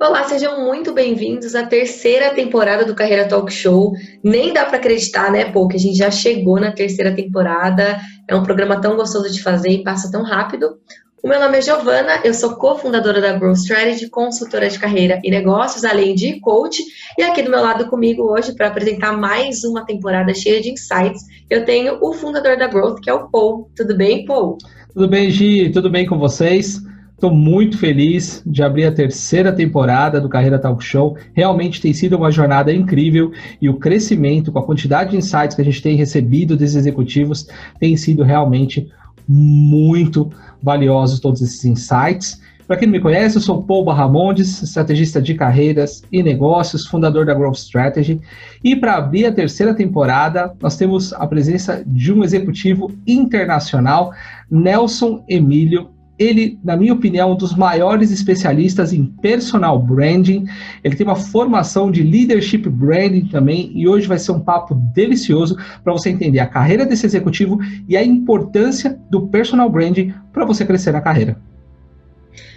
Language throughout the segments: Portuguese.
Olá, sejam muito bem-vindos à terceira temporada do Carreira Talk Show. Nem dá para acreditar, né, pô, que a gente já chegou na terceira temporada. É um programa tão gostoso de fazer e passa tão rápido. O meu nome é Giovana, eu sou cofundadora da Growth Strategy, consultora de carreira e negócios, além de coach. E aqui do meu lado comigo hoje, para apresentar mais uma temporada cheia de insights, eu tenho o fundador da Growth, que é o Paul. Tudo bem, Paul? Tudo bem, Gi? Tudo bem com vocês? Estou muito feliz de abrir a terceira temporada do Carreira Talk Show. Realmente tem sido uma jornada incrível e o crescimento, com a quantidade de insights que a gente tem recebido desses executivos, tem sido realmente muito valiosos todos esses insights. Para quem não me conhece, eu sou Paul Barramondes, estrategista de carreiras e negócios, fundador da Growth Strategy. E para abrir a terceira temporada, nós temos a presença de um executivo internacional, Nelson Emílio ele, na minha opinião, é um dos maiores especialistas em personal branding. Ele tem uma formação de leadership branding também, e hoje vai ser um papo delicioso para você entender a carreira desse executivo e a importância do personal branding para você crescer na carreira.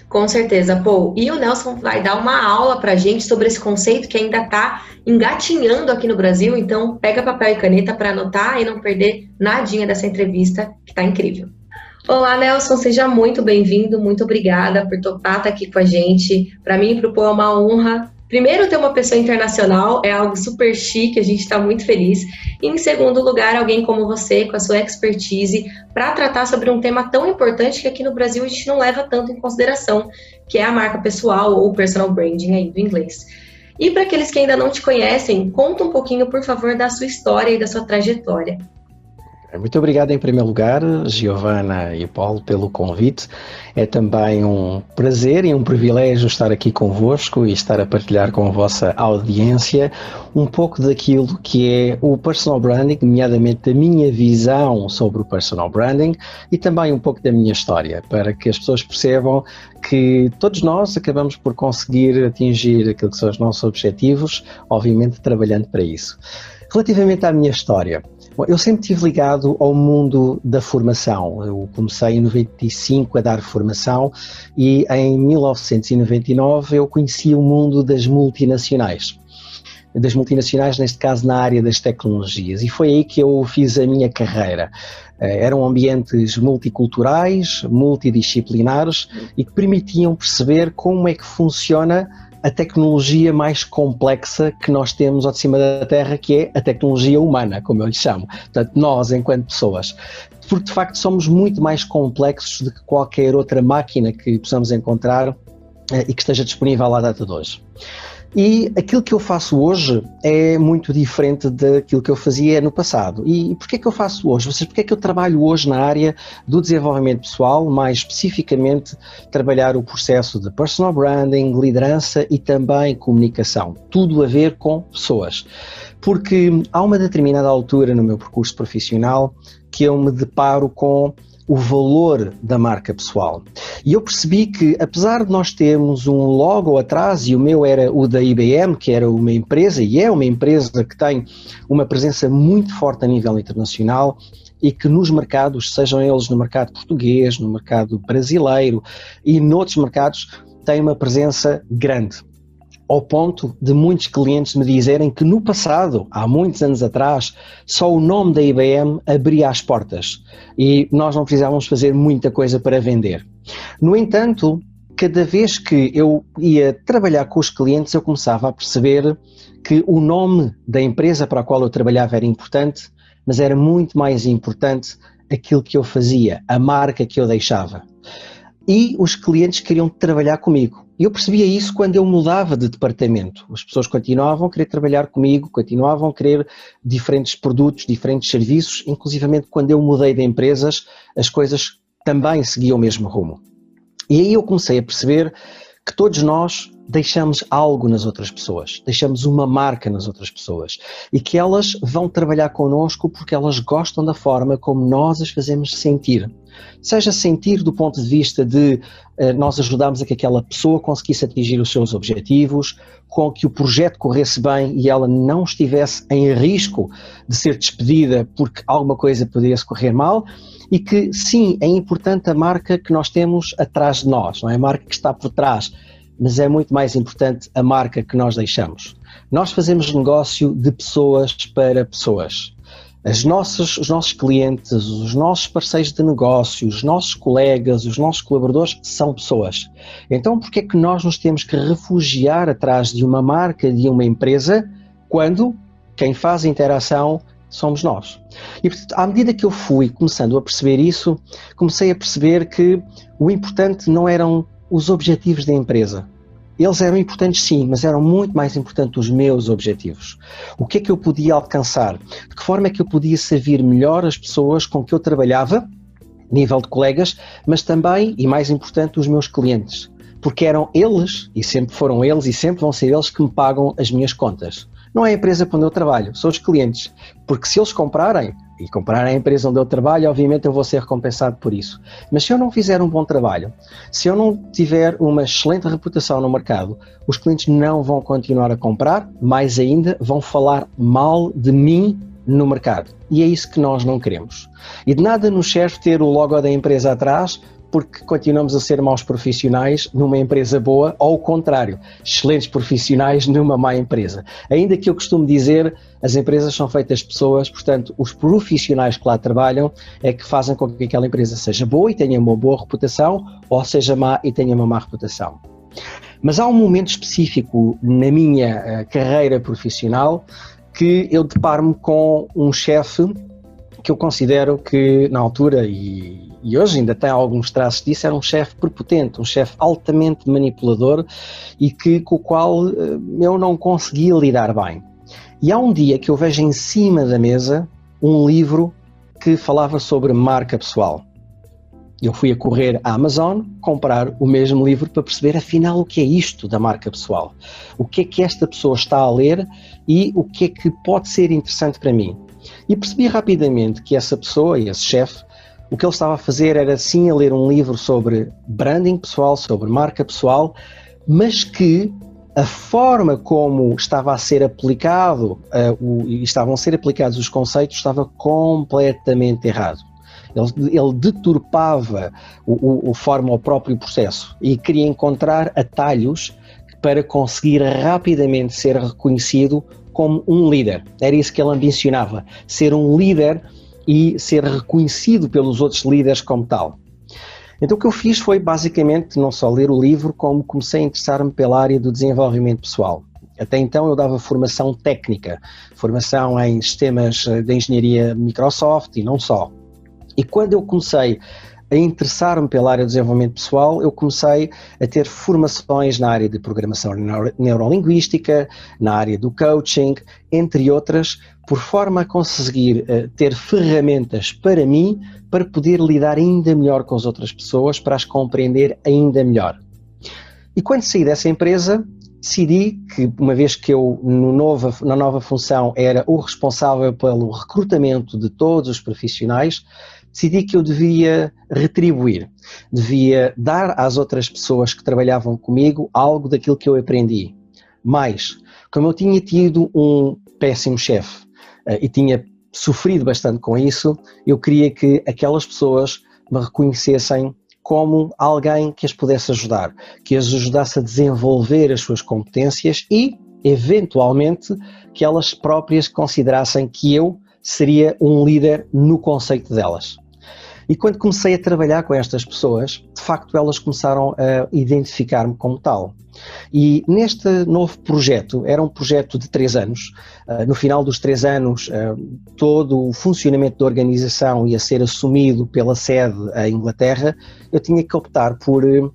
Com certeza, Paul. E o Nelson vai dar uma aula para gente sobre esse conceito que ainda está engatinhando aqui no Brasil. Então, pega papel e caneta para anotar e não perder nadinha dessa entrevista, que está incrível. Olá, Nelson, seja muito bem-vindo, muito obrigada por topar estar aqui com a gente. Para mim, Pô, é uma honra. Primeiro, ter uma pessoa internacional é algo super chique, a gente está muito feliz. E, em segundo lugar, alguém como você, com a sua expertise, para tratar sobre um tema tão importante que aqui no Brasil a gente não leva tanto em consideração, que é a marca pessoal ou personal branding aí do inglês. E para aqueles que ainda não te conhecem, conta um pouquinho, por favor, da sua história e da sua trajetória. Muito obrigado em primeiro lugar, Giovana e Paulo, pelo convite. É também um prazer e um privilégio estar aqui convosco e estar a partilhar com a vossa audiência um pouco daquilo que é o personal branding, nomeadamente a minha visão sobre o personal branding e também um pouco da minha história, para que as pessoas percebam que todos nós acabamos por conseguir atingir aquilo que são os nossos objetivos, obviamente trabalhando para isso. Relativamente à minha história, Bom, eu sempre estive ligado ao mundo da formação. Eu comecei em 95 a dar formação e em 1999 eu conheci o mundo das multinacionais. Das multinacionais, neste caso na área das tecnologias, e foi aí que eu fiz a minha carreira. Eh, eram ambientes multiculturais, multidisciplinares e que permitiam perceber como é que funciona a tecnologia mais complexa que nós temos ao de cima da Terra, que é a tecnologia humana, como eu lhe chamo. Portanto, nós, enquanto pessoas. Porque, de facto, somos muito mais complexos do que qualquer outra máquina que possamos encontrar eh, e que esteja disponível à data de hoje. E aquilo que eu faço hoje é muito diferente daquilo que eu fazia no passado. E porquê que eu faço hoje? Seja, porquê que eu trabalho hoje na área do desenvolvimento pessoal, mais especificamente trabalhar o processo de personal branding, liderança e também comunicação. Tudo a ver com pessoas. Porque há uma determinada altura no meu percurso profissional que eu me deparo com o valor da marca pessoal. E eu percebi que, apesar de nós termos um logo atrás, e o meu era o da IBM, que era uma empresa, e é uma empresa que tem uma presença muito forte a nível internacional, e que nos mercados, sejam eles no mercado português, no mercado brasileiro e noutros mercados, tem uma presença grande ao ponto de muitos clientes me dizerem que no passado, há muitos anos atrás, só o nome da IBM abria as portas e nós não precisávamos fazer muita coisa para vender. No entanto, cada vez que eu ia trabalhar com os clientes, eu começava a perceber que o nome da empresa para a qual eu trabalhava era importante, mas era muito mais importante aquilo que eu fazia, a marca que eu deixava. E os clientes queriam trabalhar comigo. Eu percebia isso quando eu mudava de departamento. As pessoas continuavam a querer trabalhar comigo, continuavam a querer diferentes produtos, diferentes serviços, inclusivamente quando eu mudei de empresas, as coisas também seguiam o mesmo rumo. E aí eu comecei a perceber que todos nós deixamos algo nas outras pessoas, deixamos uma marca nas outras pessoas. E que elas vão trabalhar connosco porque elas gostam da forma como nós as fazemos sentir. Seja sentir do ponto de vista de uh, nós ajudamos a que aquela pessoa conseguisse atingir os seus objetivos, com que o projeto corresse bem e ela não estivesse em risco de ser despedida porque alguma coisa pudesse correr mal, e que sim, é importante a marca que nós temos atrás de nós, não é? A marca que está por trás mas é muito mais importante a marca que nós deixamos. Nós fazemos negócio de pessoas para pessoas. As nossas, os nossos clientes, os nossos parceiros de negócio, os nossos colegas, os nossos colaboradores são pessoas. Então, por que é que nós nos temos que refugiar atrás de uma marca, de uma empresa, quando quem faz a interação somos nós? E, portanto, à medida que eu fui começando a perceber isso, comecei a perceber que o importante não eram os objetivos da empresa, eles eram importantes sim, mas eram muito mais importantes os meus objetivos. O que é que eu podia alcançar? De que forma é que eu podia servir melhor as pessoas com que eu trabalhava, nível de colegas, mas também, e mais importante, os meus clientes. Porque eram eles, e sempre foram eles, e sempre vão ser eles que me pagam as minhas contas. Não é a empresa para onde eu trabalho, são os clientes. Porque se eles comprarem, e comprar a empresa onde eu trabalho, obviamente eu vou ser recompensado por isso. Mas se eu não fizer um bom trabalho, se eu não tiver uma excelente reputação no mercado, os clientes não vão continuar a comprar, mais ainda vão falar mal de mim no mercado. E é isso que nós não queremos. E de nada nos serve ter o logo da empresa atrás porque continuamos a ser maus profissionais numa empresa boa, ou o contrário, excelentes profissionais numa má empresa. Ainda que eu costumo dizer, as empresas são feitas de pessoas, portanto, os profissionais que lá trabalham é que fazem com que aquela empresa seja boa e tenha uma boa reputação, ou seja má e tenha uma má reputação. Mas há um momento específico na minha uh, carreira profissional que eu deparo-me com um chefe que eu considero que, na altura, e e hoje ainda tem alguns traços disso, era um chefe prepotente, um chefe altamente manipulador e que, com o qual eh, eu não conseguia lidar bem. E há um dia que eu vejo em cima da mesa um livro que falava sobre marca pessoal. Eu fui a correr à Amazon comprar o mesmo livro para perceber afinal o que é isto da marca pessoal. O que é que esta pessoa está a ler e o que é que pode ser interessante para mim. E percebi rapidamente que essa pessoa, esse chefe, o que ele estava a fazer era sim a ler um livro sobre branding pessoal, sobre marca pessoal, mas que a forma como estava a ser aplicado uh, o, estavam a ser aplicados os conceitos estava completamente errado. Ele, ele deturpava o, o, o forma ao próprio processo e queria encontrar atalhos para conseguir rapidamente ser reconhecido como um líder. Era isso que ele ambicionava, ser um líder e ser reconhecido pelos outros líderes como tal. Então o que eu fiz foi basicamente não só ler o livro, como comecei a interessar-me pela área do desenvolvimento pessoal. Até então eu dava formação técnica, formação em sistemas de engenharia Microsoft e não só. E quando eu comecei a interessar-me pela área do desenvolvimento pessoal, eu comecei a ter formações na área de programação neurolinguística, na área do coaching, entre outras, por forma a conseguir uh, ter ferramentas para mim para poder lidar ainda melhor com as outras pessoas, para as compreender ainda melhor. E quando saí dessa empresa, decidi que, uma vez que eu, no nova, na nova função, era o responsável pelo recrutamento de todos os profissionais, decidi que eu devia retribuir, devia dar às outras pessoas que trabalhavam comigo algo daquilo que eu aprendi. Mas, como eu tinha tido um péssimo chefe e tinha sofrido bastante com isso, eu queria que aquelas pessoas me reconhecessem como alguém que as pudesse ajudar, que as ajudasse a desenvolver as suas competências e, eventualmente, que elas próprias considerassem que eu seria um líder no conceito delas. E quando comecei a trabalhar com estas pessoas, de facto elas começaram a identificar-me como tal. E neste novo projeto, era um projeto de três anos, uh, no final dos três anos, uh, todo o funcionamento da organização ia ser assumido pela sede em Inglaterra, eu tinha que optar por uh,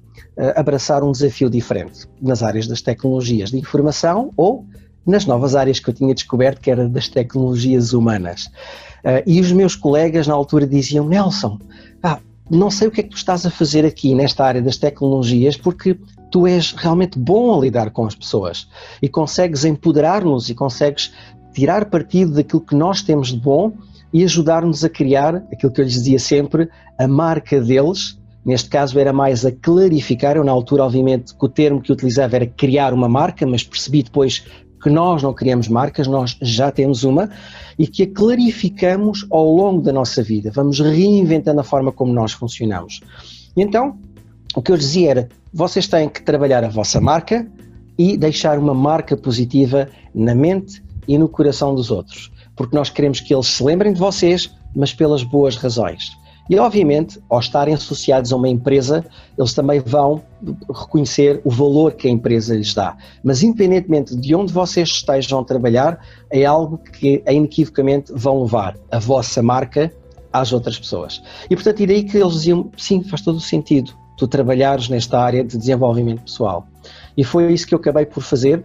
abraçar um desafio diferente nas áreas das tecnologias de informação ou nas novas áreas que eu tinha descoberto, que era das tecnologias humanas. Uh, e os meus colegas na altura diziam: Nelson, ah, não sei o que é que tu estás a fazer aqui nesta área das tecnologias, porque tu és realmente bom a lidar com as pessoas e consegues empoderar-nos e consegues tirar partido daquilo que nós temos de bom e ajudar-nos a criar aquilo que eu lhes dizia sempre, a marca deles. Neste caso era mais a clarificar, eu na altura obviamente que o termo que utilizava era criar uma marca, mas percebi depois que nós não criamos marcas, nós já temos uma e que a clarificamos ao longo da nossa vida. Vamos reinventando a forma como nós funcionamos. E então, o que eu dizia era: vocês têm que trabalhar a vossa marca e deixar uma marca positiva na mente e no coração dos outros, porque nós queremos que eles se lembrem de vocês, mas pelas boas razões. E, obviamente, ao estarem associados a uma empresa, eles também vão reconhecer o valor que a empresa lhes dá. Mas, independentemente de onde vocês estejam a trabalhar, é algo que inequivocamente vão levar a vossa marca às outras pessoas. E, portanto, daí que eles diziam: sim, faz todo o sentido tu trabalhares nesta área de desenvolvimento pessoal. E foi isso que eu acabei por fazer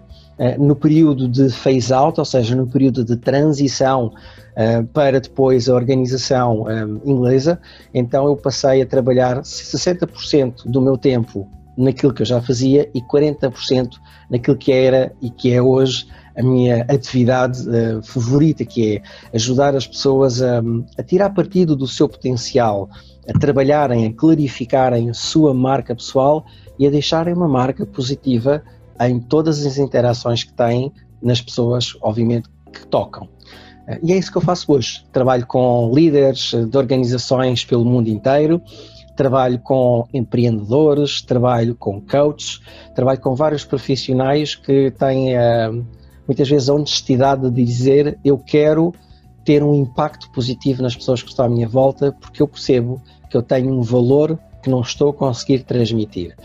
no período de phase-out, ou seja, no período de transição uh, para depois a organização eh, inglesa. Então eu passei a trabalhar 60% do meu tempo naquilo que eu já fazia e 40% naquilo que era e que é hoje a minha atividade uh, favorita, que é ajudar as pessoas a, a tirar partido do seu potencial, a trabalharem, a clarificarem a sua marca pessoal e a deixarem uma marca positiva em todas as interações que têm nas pessoas, obviamente, que tocam. Eh, e é isso que eu faço hoje. Trabalho com líderes de organizações pelo mundo inteiro, trabalho com empreendedores, trabalho com coaches, trabalho com vários profissionais que têm uh, muitas vezes a honestidade de dizer eu quero ter um impacto positivo nas pessoas que estão à minha volta porque eu percebo que eu tenho um valor que não estou a conseguir transmitir.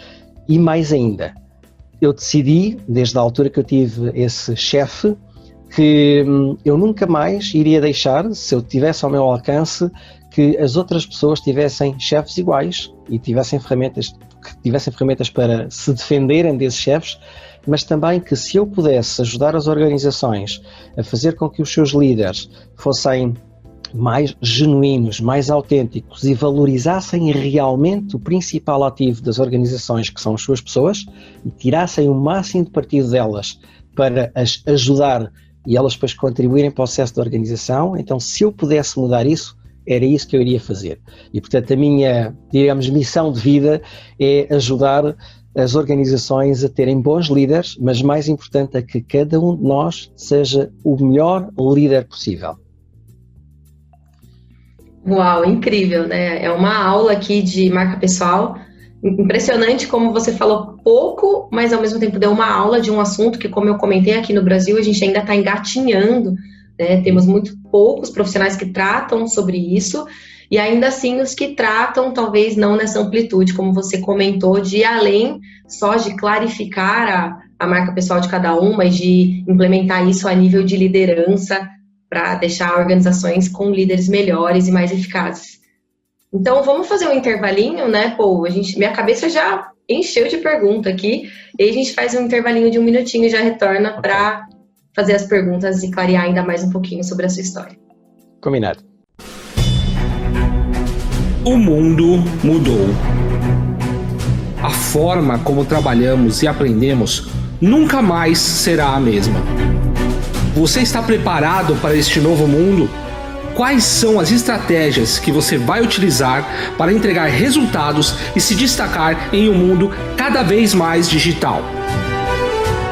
E mais ainda, eu decidi, desde a altura que eu tive esse chefe, que hum, eu nunca mais iria deixar, se eu tivesse ao meu alcance, que as outras pessoas tivessem chefes iguais e tivessem ferramentas, que tivessem ferramentas para se defenderem desses chefes, mas também que se eu pudesse ajudar as organizações a fazer com que os seus líderes fossem mais genuínos, mais autênticos e valorizassem realmente o principal ativo das organizações, que são as suas pessoas, e tirassem o máximo de partido delas para as ajudar e elas depois contribuírem para o sucesso da organização. Então, se eu pudesse mudar isso, era isso que eu iria fazer. E, portanto, a minha, digamos, missão de vida é ajudar as organizações a terem bons líderes, mas mais importante é que cada um de nós seja o melhor líder possível. Uau, incrível, né? É uma aula aqui de marca pessoal. Impressionante como você falou pouco, mas ao mesmo tempo deu uma aula de um assunto que, como eu comentei aqui no Brasil, a gente ainda está engatinhando. Né? Temos muito poucos profissionais que tratam sobre isso, e ainda assim os que tratam, talvez não nessa amplitude, como você comentou, de além só de clarificar a, a marca pessoal de cada um, mas de implementar isso a nível de liderança, para deixar organizações com líderes melhores e mais eficazes. Então, vamos fazer um intervalinho, né, Paul? A gente, minha cabeça já encheu de pergunta aqui, e a gente faz um intervalinho de um minutinho e já retorna okay. para fazer as perguntas e clarear ainda mais um pouquinho sobre a sua história. Combinado. O mundo mudou. A forma como trabalhamos e aprendemos nunca mais será a mesma. Você está preparado para este novo mundo? Quais são as estratégias que você vai utilizar para entregar resultados e se destacar em um mundo cada vez mais digital?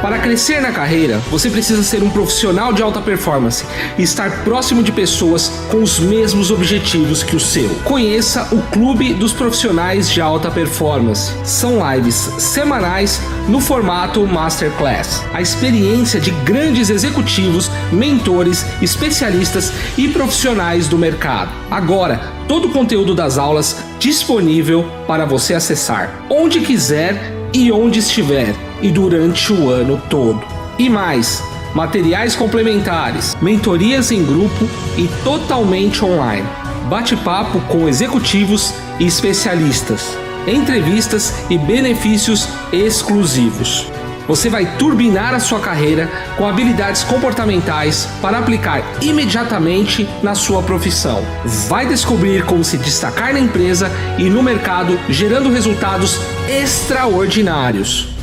Para crescer na carreira, você precisa ser um profissional de alta performance e estar próximo de pessoas com os mesmos objetivos que o seu. Conheça o Clube dos Profissionais de Alta Performance. São lives semanais no formato Masterclass. A experiência de grandes executivos, mentores, especialistas e profissionais do mercado. Agora, todo o conteúdo das aulas disponível para você acessar onde quiser e onde estiver e durante o ano todo. E mais, materiais complementares, mentorias em grupo e totalmente online. Bate-papo com executivos e especialistas, entrevistas e benefícios exclusivos. Você vai turbinar a sua carreira com habilidades comportamentais para aplicar imediatamente na sua profissão. Vai descobrir como se destacar na empresa e no mercado, gerando resultados extraordinários.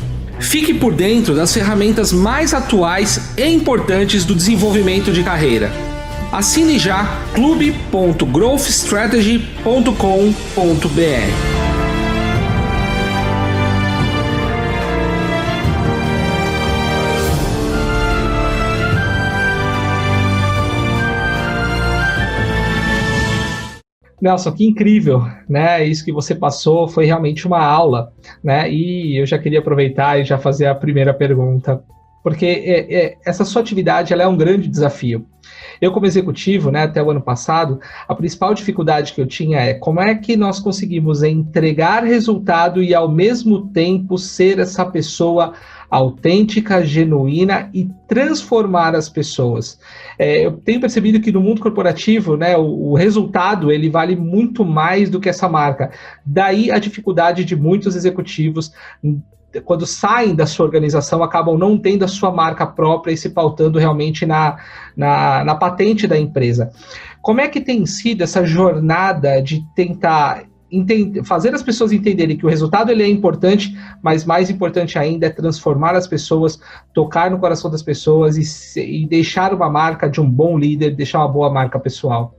Fique por dentro das ferramentas mais atuais e importantes do desenvolvimento de carreira. Assine já clube.growthstrategy.com.br. Nelson, que incrível, né? Isso que você passou foi realmente uma aula, né? E eu já queria aproveitar e já fazer a primeira pergunta, porque é, é, essa sua atividade ela é um grande desafio. Eu, como executivo, né, até o ano passado, a principal dificuldade que eu tinha é como é que nós conseguimos entregar resultado e, ao mesmo tempo, ser essa pessoa autêntica, genuína e transformar as pessoas. É, eu tenho percebido que no mundo corporativo, né, o, o, resultado ele vale muito mais do que essa marca. Daí a dificuldade de muitos executivos quando saem da sua organização, acabam não tendo a sua marca própria e se pautando realmente na, na, na patente da empresa. Como é que tem sido essa jornada de tentar fazer as pessoas entenderem que o resultado ele é importante, mas mais importante ainda é transformar as pessoas, tocar no coração das pessoas e, e deixar uma marca de um bom líder, deixar uma boa marca pessoal?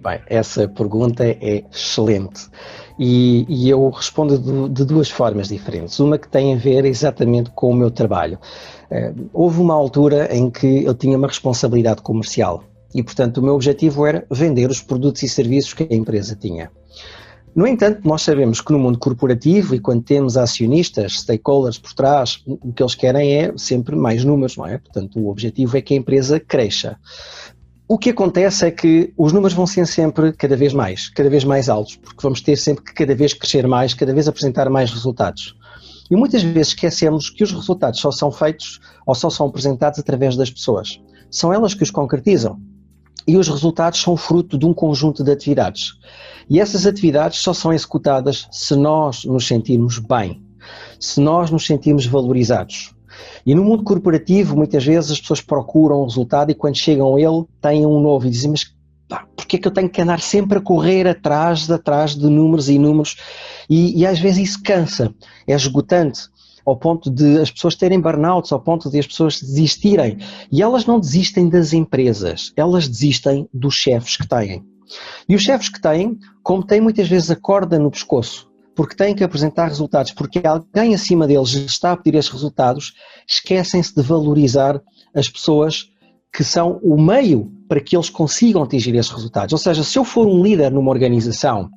Bem, essa pergunta é excelente. E, e eu respondo de, de, duas formas diferentes. Uma que tem a ver exatamente com o meu trabalho. Uh, houve uma altura em que eu tinha uma responsabilidade comercial e, portanto, o meu objetivo era vender os produtos e serviços que a empresa tinha. No entanto, nós sabemos que no mundo corporativo e quando temos acionistas, stakeholders por trás, o que eles querem é sempre mais números, não é? Portanto, o objetivo é que a empresa cresça. O que acontece é que os números vão ser sempre cada vez mais, cada vez mais altos, porque vamos ter sempre que cada vez crescer mais, cada vez apresentar mais resultados. E muitas vezes esquecemos que os resultados só são feitos ou só são apresentados através das pessoas. São elas que os concretizam. E os resultados são fruto de um conjunto de atividades. E essas atividades só são executadas se nós nos sentirmos bem, se nós nos sentirmos valorizados. E no mundo corporativo, muitas vezes as pessoas procuram um resultado e quando chegam a ele têm um novo e dizem, mas pá, porquê é que eu tenho que andar sempre a correr atrás, atrás de números e números? E, e às vezes isso cansa, é esgotante ao ponto de as pessoas terem burnouts, ao ponto de as pessoas desistirem. E elas não desistem das empresas, elas desistem dos chefes que têm. E os chefes que têm, como têm muitas vezes a corda no pescoço, porque têm que apresentar resultados, porque alguém acima deles está a pedir esses resultados, esquecem-se de valorizar as pessoas que são o meio para que eles consigam atingir esses resultados. Ou seja, se eu for um líder numa organização,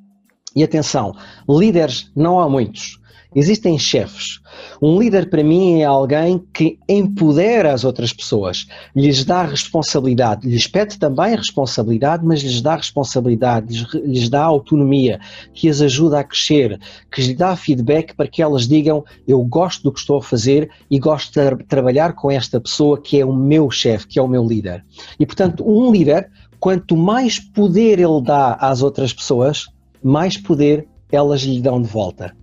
e atenção, líderes não há muitos, Existem chefes. Um líder para mim é alguém que empodera as outras pessoas, lhes dá responsabilidade, lhes pede também responsabilidade, mas lhes dá responsabilidade, lhes, lhes dá autonomia, que as ajuda a crescer, que lhes dá feedback para que elas digam eu gosto do que estou a fazer e gosto de trabalhar com esta pessoa que é o meu chefe, que é o meu líder. E portanto, um líder, quanto mais poder ele dá às outras pessoas, mais poder elas lhe dão de volta.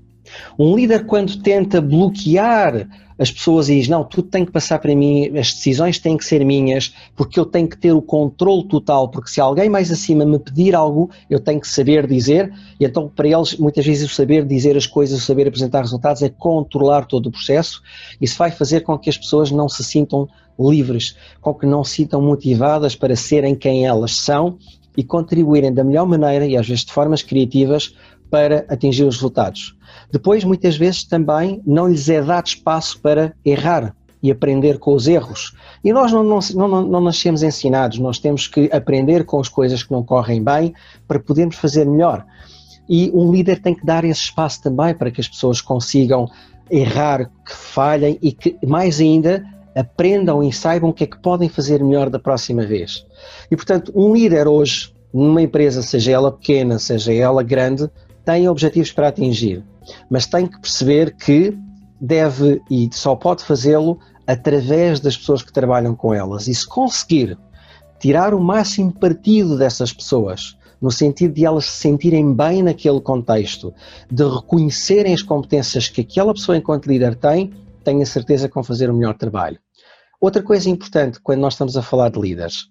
Um líder, quando tenta bloquear as pessoas e diz: Não, tudo tem que passar para mim, as decisões têm que ser minhas, porque eu tenho que ter o controle total. Porque se alguém mais acima me pedir algo, eu tenho que saber dizer. E então, para eles, muitas vezes, o saber dizer as coisas, o saber apresentar resultados é controlar todo o processo. Isso vai fazer com que as pessoas não se sintam livres, com que não se sintam motivadas para serem quem elas são e contribuírem da melhor maneira e às vezes de formas criativas para atingir os resultados. Depois, muitas vezes, também não lhes é dado espaço para errar e aprender com os erros. E nós não, não, não, não nascemos ensinados, nós temos que aprender com as coisas que não correm bem para podermos fazer melhor. E um líder tem que dar esse espaço também para que as pessoas consigam errar, que falhem e que, mais ainda, aprendam e saibam o que é que podem fazer melhor da próxima vez. E, portanto, um líder hoje, numa empresa, seja ela pequena, seja ela grande, tem objetivos para atingir mas tem que perceber que deve e só pode fazê-lo através das pessoas que trabalham com elas. E se conseguir tirar o máximo partido dessas pessoas, no sentido de elas se sentirem bem naquele contexto, de reconhecerem as competências que aquela pessoa, enquanto líder, tem, tenho a certeza que vão fazer o melhor trabalho. Outra coisa importante quando nós estamos a falar de líderes: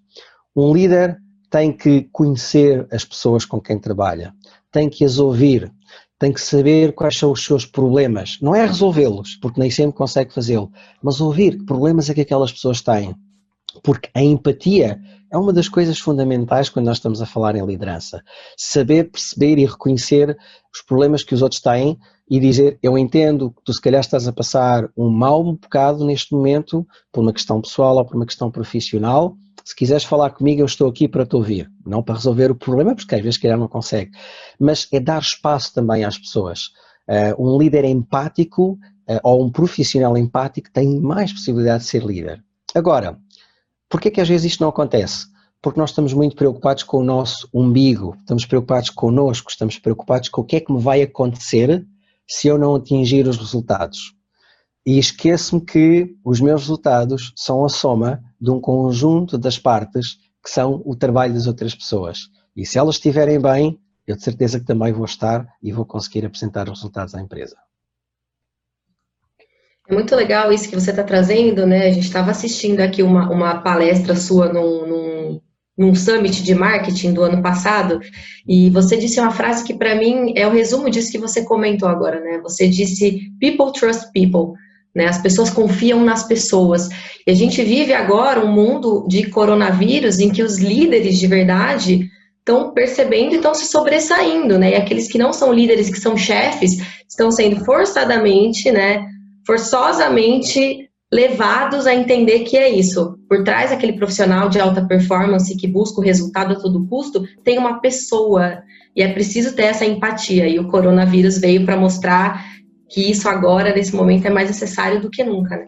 um líder tem que conhecer as pessoas com quem trabalha, tem que as ouvir, tem que saber quais são os seus problemas. Não é resolvê-los, porque nem sempre consegue fazê-lo, mas ouvir que problemas é que aquelas pessoas têm. Porque a empatia é uma das coisas fundamentais quando nós estamos a falar em liderança. Saber perceber e reconhecer os problemas que os outros têm e dizer: Eu entendo que tu, se calhar, estás a passar um mau bocado neste momento, por uma questão pessoal ou por uma questão profissional. Se quiseres falar comigo, eu estou aqui para te ouvir. Não para resolver o problema, porque às vezes, se calhar, não consegue. Mas é dar espaço também às pessoas. Uh, um líder empático uh, ou um profissional empático tem mais possibilidade de ser líder. Agora, por que é que às vezes isto não acontece? Porque nós estamos muito preocupados com o nosso umbigo, estamos preocupados connosco, estamos preocupados com o que é que me vai acontecer se eu não atingir os resultados. E esqueço-me que os meus resultados são a soma de um conjunto das partes que são o trabalho das outras pessoas. E se elas estiverem bem, eu de certeza que também vou estar e vou conseguir apresentar os resultados à empresa. É muito legal isso que você está trazendo, né? A gente estava assistindo aqui uma, uma palestra sua num, num, num summit de marketing do ano passado, e você disse uma frase que para mim é o resumo disso que você comentou agora, né? Você disse people trust people. Né, as pessoas confiam nas pessoas. E a gente vive agora um mundo de coronavírus em que os líderes de verdade estão percebendo e estão se sobressaindo, né? E aqueles que não são líderes, que são chefes, estão sendo forçadamente, né, forçosamente levados a entender que é isso. Por trás daquele profissional de alta performance que busca o resultado a todo custo, tem uma pessoa. E é preciso ter essa empatia. E o coronavírus veio para mostrar que isso agora, nesse momento, é mais necessário do que nunca. Né?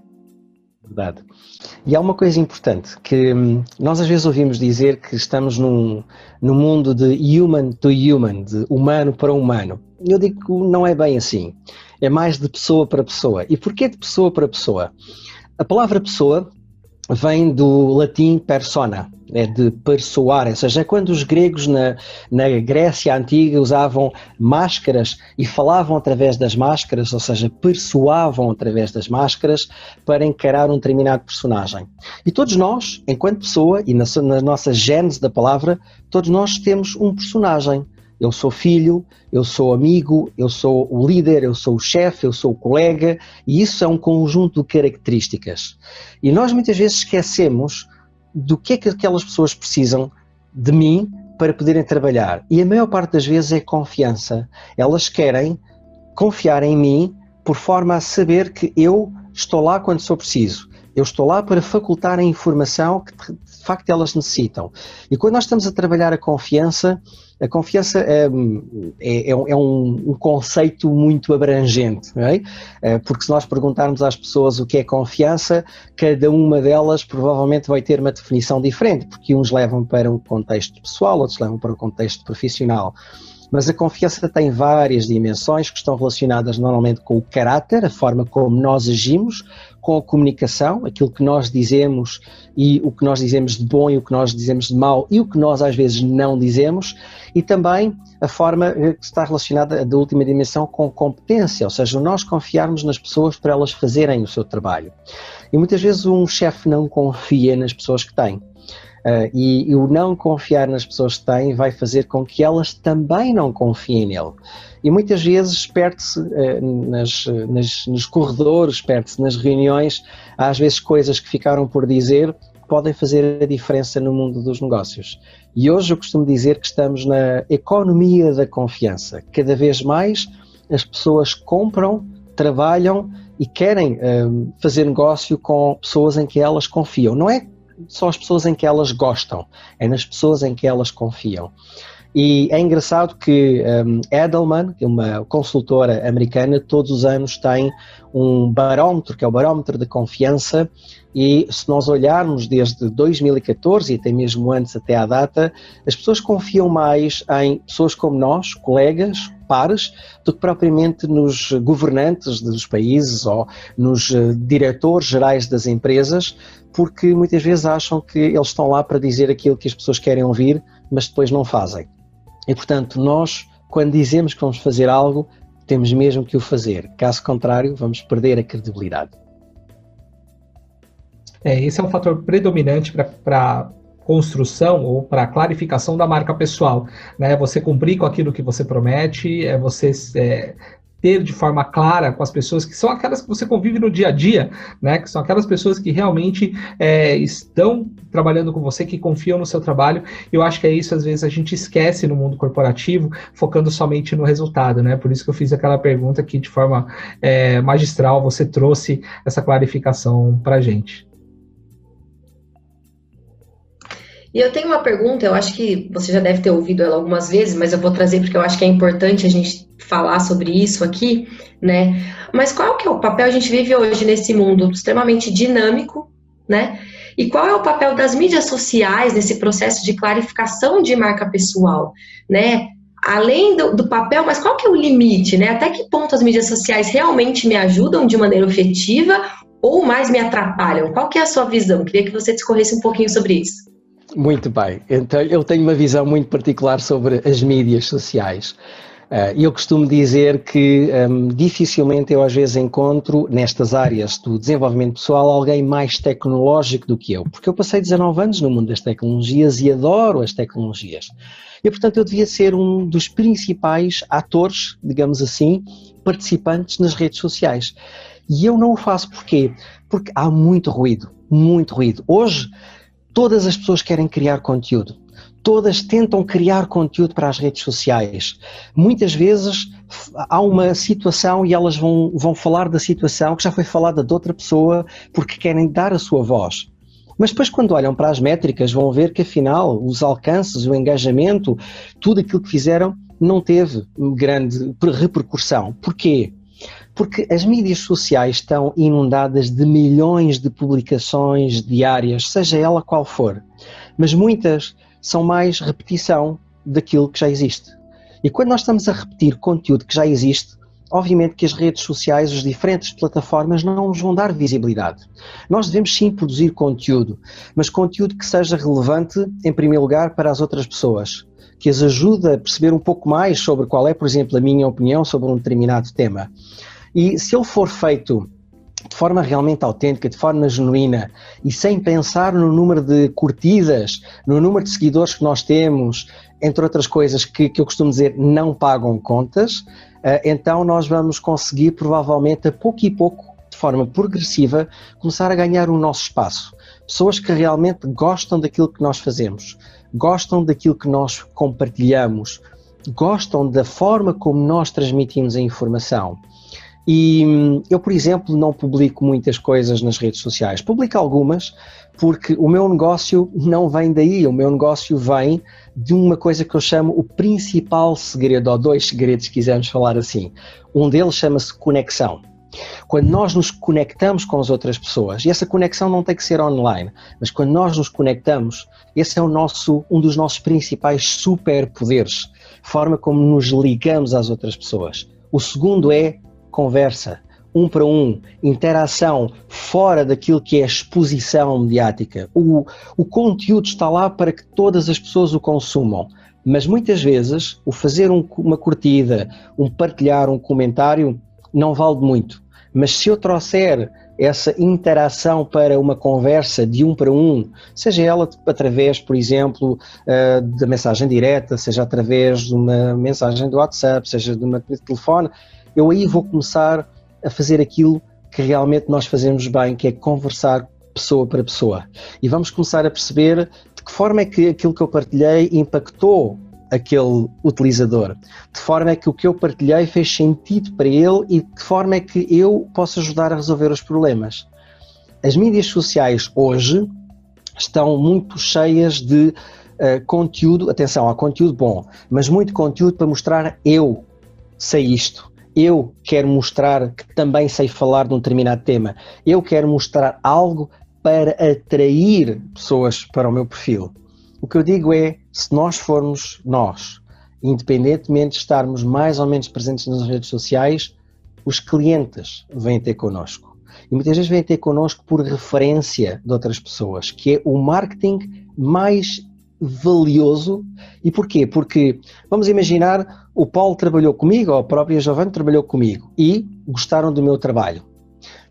Verdade. E há uma coisa importante, que hum, nós às vezes ouvimos dizer que estamos num, num mundo de human to human, de humano para humano. Eu digo que não é bem assim é mais de pessoa para pessoa. E porquê de pessoa para pessoa? A palavra pessoa vem do latim persona, é de persoar, ou seja, é quando os gregos na, na Grécia Antiga usavam máscaras e falavam através das máscaras, ou seja, persoavam através das máscaras para encarar um determinado personagem. E todos nós, enquanto pessoa, e na, na nossa gênese da palavra, todos nós temos um personagem eu sou filho, eu sou amigo, eu sou o líder, eu sou o chefe, eu sou o colega, e isso é um conjunto de características. E nós muitas vezes esquecemos do que é que aquelas pessoas precisam de mim para poderem trabalhar. E a maior parte das vezes é confiança. Elas querem confiar em mim por forma a saber que eu estou lá quando sou preciso. Eu estou lá para facultar a informação que facto elas necessitam. E quando nós estamos a trabalhar a confiança, a confiança é, é, é, um, um, conceito muito abrangente, é? é? porque se nós perguntarmos às pessoas o que é confiança, cada uma delas provavelmente vai ter uma definição diferente, porque uns levam para um contexto pessoal, outros levam para um contexto profissional. Mas a confiança tem várias dimensões que estão relacionadas normalmente com o caráter, a forma como nós agimos, com a comunicação, aquilo que nós dizemos e o que nós dizemos de bom e o que nós dizemos de mau e o que nós às vezes não dizemos, e também a forma que está relacionada da última dimensão com competência, ou seja, nós confiarmos nas pessoas para elas fazerem o seu trabalho. E muitas vezes um chefe não confia nas pessoas que tem. Uh, e, e, o não confiar nas pessoas que têm vai fazer com que elas também não confiem nele. E muitas vezes perde-se uh, nas, nas, nos corredores, perde-se nas reuniões, há às vezes coisas que ficaram por dizer podem fazer a diferença no mundo dos negócios. E hoje eu costumo dizer que estamos na economia da confiança. Cada vez mais as pessoas compram, trabalham e querem uh, fazer negócio com pessoas em que elas confiam. Não é são as pessoas em que elas gostam, é nas pessoas em que elas confiam. E é engraçado que um, Edelman, é uma consultora americana, todos os anos tem um barómetro, que é o barómetro de confiança, e se nós olharmos desde 2014 e até mesmo antes até à data, as pessoas confiam mais em pessoas como nós, colegas, pares, do que propriamente nos governantes dos países ou nos uh, diretores gerais das empresas, porque muitas vezes acham que eles estão lá para dizer aquilo que as pessoas querem ouvir, mas depois não fazem. E portanto, nós, quando dizemos que vamos fazer algo, temos mesmo que o fazer. Caso contrário, vamos perder a credibilidade. É, esse é um fator predominante para construção ou para clarificação da marca pessoal. Né? Você cumprir com aquilo que você promete, é você é, ter de forma clara com as pessoas que são aquelas que você convive no dia a dia, né? Que são aquelas pessoas que realmente é, estão trabalhando com você, que confiam no seu trabalho. Eu acho que é isso, às vezes, a gente esquece no mundo corporativo, focando somente no resultado, né? Por isso que eu fiz aquela pergunta que, de forma é, magistral, você trouxe essa clarificação para a gente. E eu tenho uma pergunta, eu acho que você já deve ter ouvido ela algumas vezes, mas eu vou trazer porque eu acho que é importante a gente falar sobre isso aqui, né? Mas qual que é o papel? A gente vive hoje nesse mundo extremamente dinâmico, né? E qual é o papel das mídias sociais nesse processo de clarificação de marca pessoal, né? Além do, do, papel, mas qual que é o limite, né? Até que ponto as mídias sociais realmente me ajudam de maneira efetiva ou mais me atrapalham? Qual que é a sua visão? Queria que você discorresse um pouquinho sobre isso. Muito bem. Então, eu tenho uma visão muito particular sobre as mídias sociais. Uh, eu costumo dizer que um, dificilmente eu às vezes encontro nestas áreas do desenvolvimento pessoal alguém mais tecnológico do que eu, porque eu passei 19 anos no mundo das tecnologias e adoro as tecnologias. E portanto eu devia ser um dos principais atores, digamos assim, participantes nas redes sociais. E eu não o faço porquê? Porque há muito ruído, muito ruído. Hoje todas as pessoas querem criar conteúdo todas tentam criar conteúdo para as redes sociais. Muitas vezes há uma situação e elas vão, vão falar da situação que já foi falada de outra pessoa porque querem dar a sua voz. Mas depois, quando olham para as métricas, vão ver que afinal os alcances, o engajamento, tudo aquilo que fizeram não teve grande repercussão. Porquê? Porque as mídias sociais estão inundadas de milhões de publicações diárias, seja ela qual for. Mas muitas são mais repetição daquilo que já existe. E quando nós estamos a repetir conteúdo que já existe, obviamente que as redes sociais, as diferentes plataformas não nos vão dar visibilidade. Nós devemos sim produzir conteúdo, mas conteúdo que seja relevante, em primeiro lugar, para as outras pessoas, que as ajude a perceber um pouco mais sobre qual é, por exemplo, a minha opinião sobre um determinado tema. E se ele for feito de forma realmente autêntica, de forma genuína e sem pensar no número de curtidas, no número de seguidores que nós temos, entre outras coisas que, que eu costumo dizer não pagam contas, uh, então nós vamos conseguir provavelmente a pouco e pouco, de forma progressiva, começar a ganhar o nosso espaço. Pessoas que realmente gostam daquilo que nós fazemos, gostam daquilo que nós compartilhamos, gostam da forma como nós transmitimos a informação. E hum, eu, por exemplo, não publico muitas coisas nas redes sociais. Publico algumas porque o meu negócio não vem daí. O meu negócio vem de uma coisa que eu chamo o principal segredo, ou dois segredos, se quisermos falar assim. Um deles chama-se conexão. Quando nós nos conectamos com as outras pessoas, e essa conexão não tem que ser online, mas quando nós nos conectamos, esse é o nosso, um dos nossos principais superpoderes, forma como nos ligamos às outras pessoas. O segundo é conversa, um para um, interação fora daquilo que é exposição mediática. O, o conteúdo está lá para que todas as pessoas o consumam. Mas muitas vezes o fazer um, uma curtida, um partilhar, um comentário, não vale muito. Mas se eu trouxer essa interação para uma conversa de um para um, seja ela através, por exemplo, uh, da mensagem direta, seja através de uma mensagem do WhatsApp, seja de uma telefone, eu aí vou começar a fazer aquilo que realmente nós fazemos bem, que é conversar pessoa para pessoa. E vamos começar a perceber de que forma é que aquilo que eu partilhei impactou aquele utilizador, de forma é que o que eu partilhei fez sentido para ele e de que forma é que eu posso ajudar a resolver os problemas. As mídias sociais hoje estão muito cheias de uh, conteúdo, atenção, há conteúdo bom, mas muito conteúdo para mostrar eu sei isto, eu quero mostrar que também sei falar de um determinado tema, eu quero mostrar algo para atrair pessoas para o meu perfil. O que eu digo é, se nós formos nós, independentemente de estarmos mais ou menos presentes nas redes sociais, os clientes vêm ter connosco. E muitas vezes vêm ter connosco por referência de outras pessoas, que é o marketing mais valioso. E porquê? Porque, vamos imaginar, o Paulo trabalhou comigo, ou a própria Giovanni trabalhou comigo e gostaram do meu trabalho.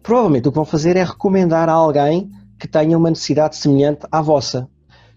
Provavelmente o que vão fazer é recomendar a alguém que tenha uma necessidade semelhante à vossa.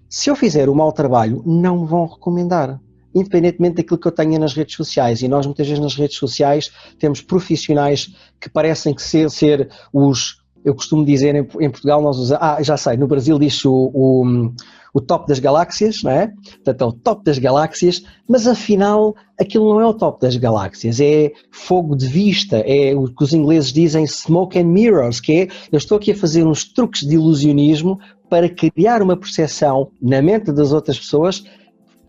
Se eu fizer o mau trabalho, não vão recomendar. independentemente daquilo que eu tenha nas redes sociais. E nós, muitas vezes, nas redes sociais, temos profissionais que parecem que ser, ser os. Eu costumo dizer em, em, Portugal, nós usamos. Ah, já sei, no Brasil diz o, o, o top das galáxias, não é? Portanto, é o top das galáxias, mas afinal aquilo não é o top das galáxias, é fogo de vista, é o que os ingleses dizem smoke and mirrors, que é eu estou aqui a fazer uns truques de ilusionismo para criar uma percepção na mente das outras pessoas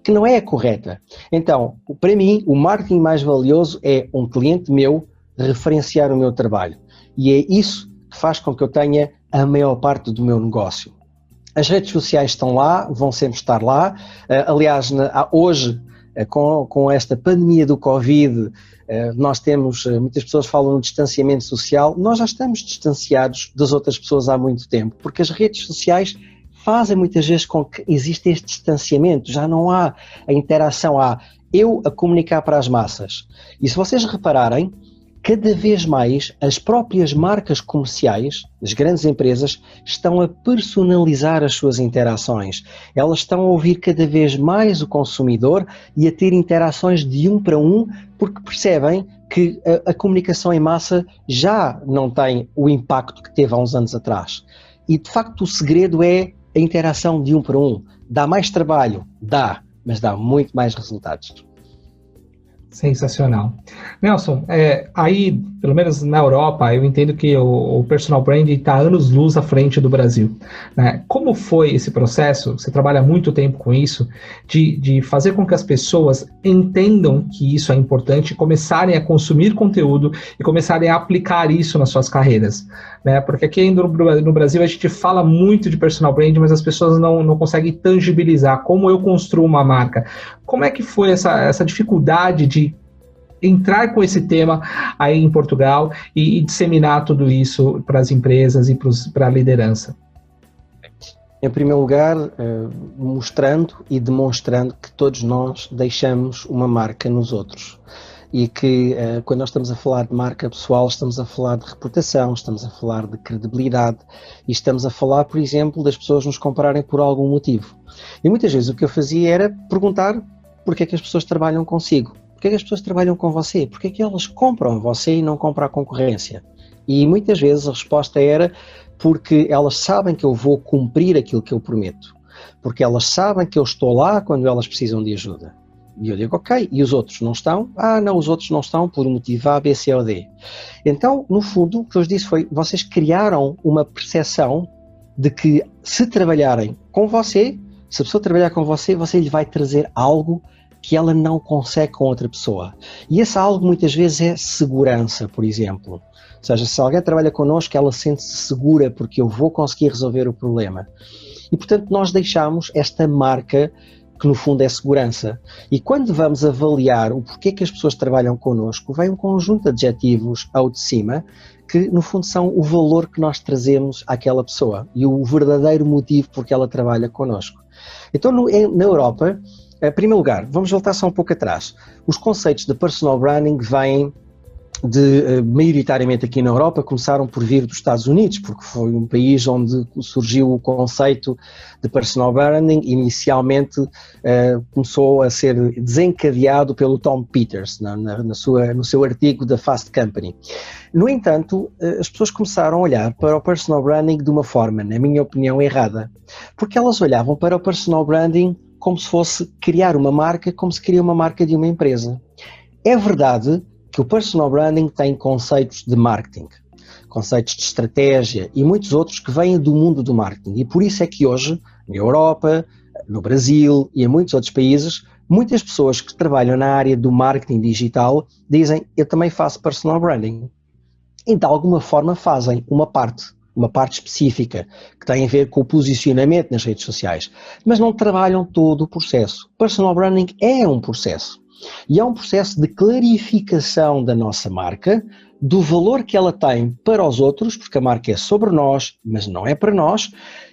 que não é a correta. Então, para mim, o marketing mais valioso é um cliente meu referenciar o meu trabalho. E é isso que faz com que eu tenha a maior parte do meu negócio. As redes sociais estão lá, vão sempre estar lá. Eh, aliás, hoje, eh, com, com esta pandemia do Covid, eh, nós temos, muitas pessoas falam no distanciamento social, nós já estamos distanciados das outras pessoas há muito tempo, porque as redes sociais fazem muitas vezes com que exista este distanciamento, já não há a interação, há eu a comunicar para as massas. E se vocês repararem, cada vez mais as próprias marcas comerciais, as grandes empresas, estão a personalizar as suas interações. Elas estão a ouvir cada vez mais o consumidor e a ter interações de um para um, porque percebem que a, a comunicação em massa já não tem o impacto que teve há uns anos atrás. E de facto o segredo é a interação de um para um. Dá mais trabalho? Dá, mas dá muito mais resultados. Sensacional. Nelson, é, aí, pelo menos na Europa, eu entendo que o, o personal brand está anos luz à frente do Brasil. Né? Como foi esse processo? Você trabalha muito tempo com isso, de, de fazer com que as pessoas entendam que isso é importante, começarem a consumir conteúdo e começarem a aplicar isso nas suas carreiras. Né? Porque aqui no, no Brasil a gente fala muito de personal brand, mas as pessoas não, não conseguem tangibilizar como eu construo uma marca. Como é que foi essa, essa dificuldade de entrar com esse tema aí em Portugal e, e disseminar tudo isso para as empresas e para a liderança? Em primeiro lugar, eh, mostrando e demonstrando que todos nós deixamos uma marca nos outros. E que eh, quando nós estamos a falar de marca pessoal, estamos a falar de reputação, estamos a falar de credibilidade e estamos a falar, por exemplo, das pessoas nos comprarem por algum motivo. E muitas vezes o que eu fazia era perguntar porque é que as pessoas trabalham consigo? Porque é que as pessoas trabalham com você? Porque é que elas compram você e não compram a concorrência? E muitas vezes a resposta era porque elas sabem que eu vou cumprir aquilo que eu prometo. Porque elas sabem que eu estou lá quando elas precisam de ajuda. E eu digo, ok, e os outros não estão? Ah, não, os outros não estão por um motivo A, B, C ou D. Então, no fundo, o que eu disse foi, vocês criaram uma percepção de que se trabalharem com você, se a pessoa trabalhar com você, você lhe vai trazer algo que ela não consegue com outra pessoa. E esse algo muitas vezes é segurança, por exemplo. Ou seja, se alguém trabalha connosco, ela sente-se segura porque eu vou conseguir resolver o problema. E portanto, nós deixamos esta marca que no fundo é segurança. E quando vamos avaliar o porquê que as pessoas trabalham connosco, vem um conjunto de adjetivos ao de cima que no fundo são o valor que nós trazemos àquela pessoa e o verdadeiro motivo por que ela trabalha connosco. Então, no, na Europa, em primeiro lugar, vamos voltar só um pouco atrás. Os conceitos de personal branding vêm de, eh, maioritariamente aqui na Europa, começaram por vir dos Estados Unidos, porque foi um país onde surgiu o conceito de personal branding. Inicialmente uh, começou a ser desencadeado pelo Tom Peters, na, na, na, sua, no seu artigo da Fast Company. No entanto, uh, as pessoas começaram a olhar para o personal branding de uma forma, na minha opinião, errada, porque elas olhavam para o personal branding como se fosse criar uma marca, como se cria uma marca de uma empresa. É verdade que o personal branding tem conceitos de marketing, conceitos de estratégia e muitos outros que vêm do mundo do marketing. E por isso é que hoje, na Europa, no Brasil e em muitos outros países, muitas pessoas que trabalham na área do marketing digital dizem: Eu também faço personal branding. E de alguma forma fazem uma parte, uma parte específica, que tem a ver com o posicionamento nas redes sociais, mas não trabalham todo o processo. Personal branding é um processo. E é um processo de clarificação da nossa marca, do valor que ela tem para os outros, porque a marca é sobre nós, mas não é para nós,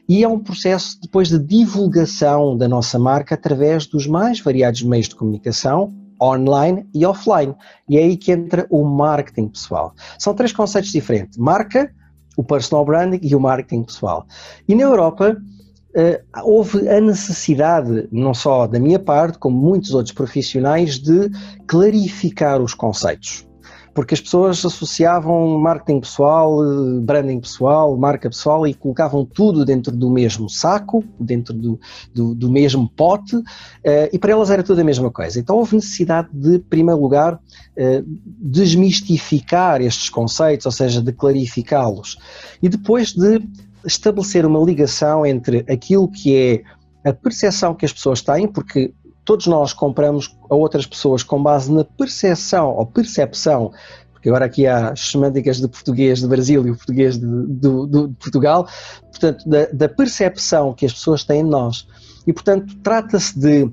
e é um processo depois de divulgação da nossa marca através dos mais variados meios de comunicação, online e offline. E é aí que entra o marketing pessoal. São três conceitos diferentes: marca, o personal branding e o marketing pessoal. E na Europa houve a necessidade, não só da minha parte, como muitos outros profissionais, de clarificar os conceitos porque as pessoas associavam marketing pessoal, branding pessoal, marca pessoal e colocavam tudo dentro do mesmo saco, dentro do, do, do mesmo pote, uh, e para elas era tudo a mesma coisa. Então houve necessidade de, em primeiro lugar, uh, desmistificar estes conceitos, ou seja, de clarificá-los, e depois de estabelecer uma ligação entre aquilo que é a percepção que as pessoas têm, porque todos nós compramos a outras pessoas com base na percepção ou percepção, porque agora aqui há as semânticas de português do Brasil e o português de, de, de Portugal, portanto, da, da percepção que as pessoas têm de nós. E, portanto, trata-se de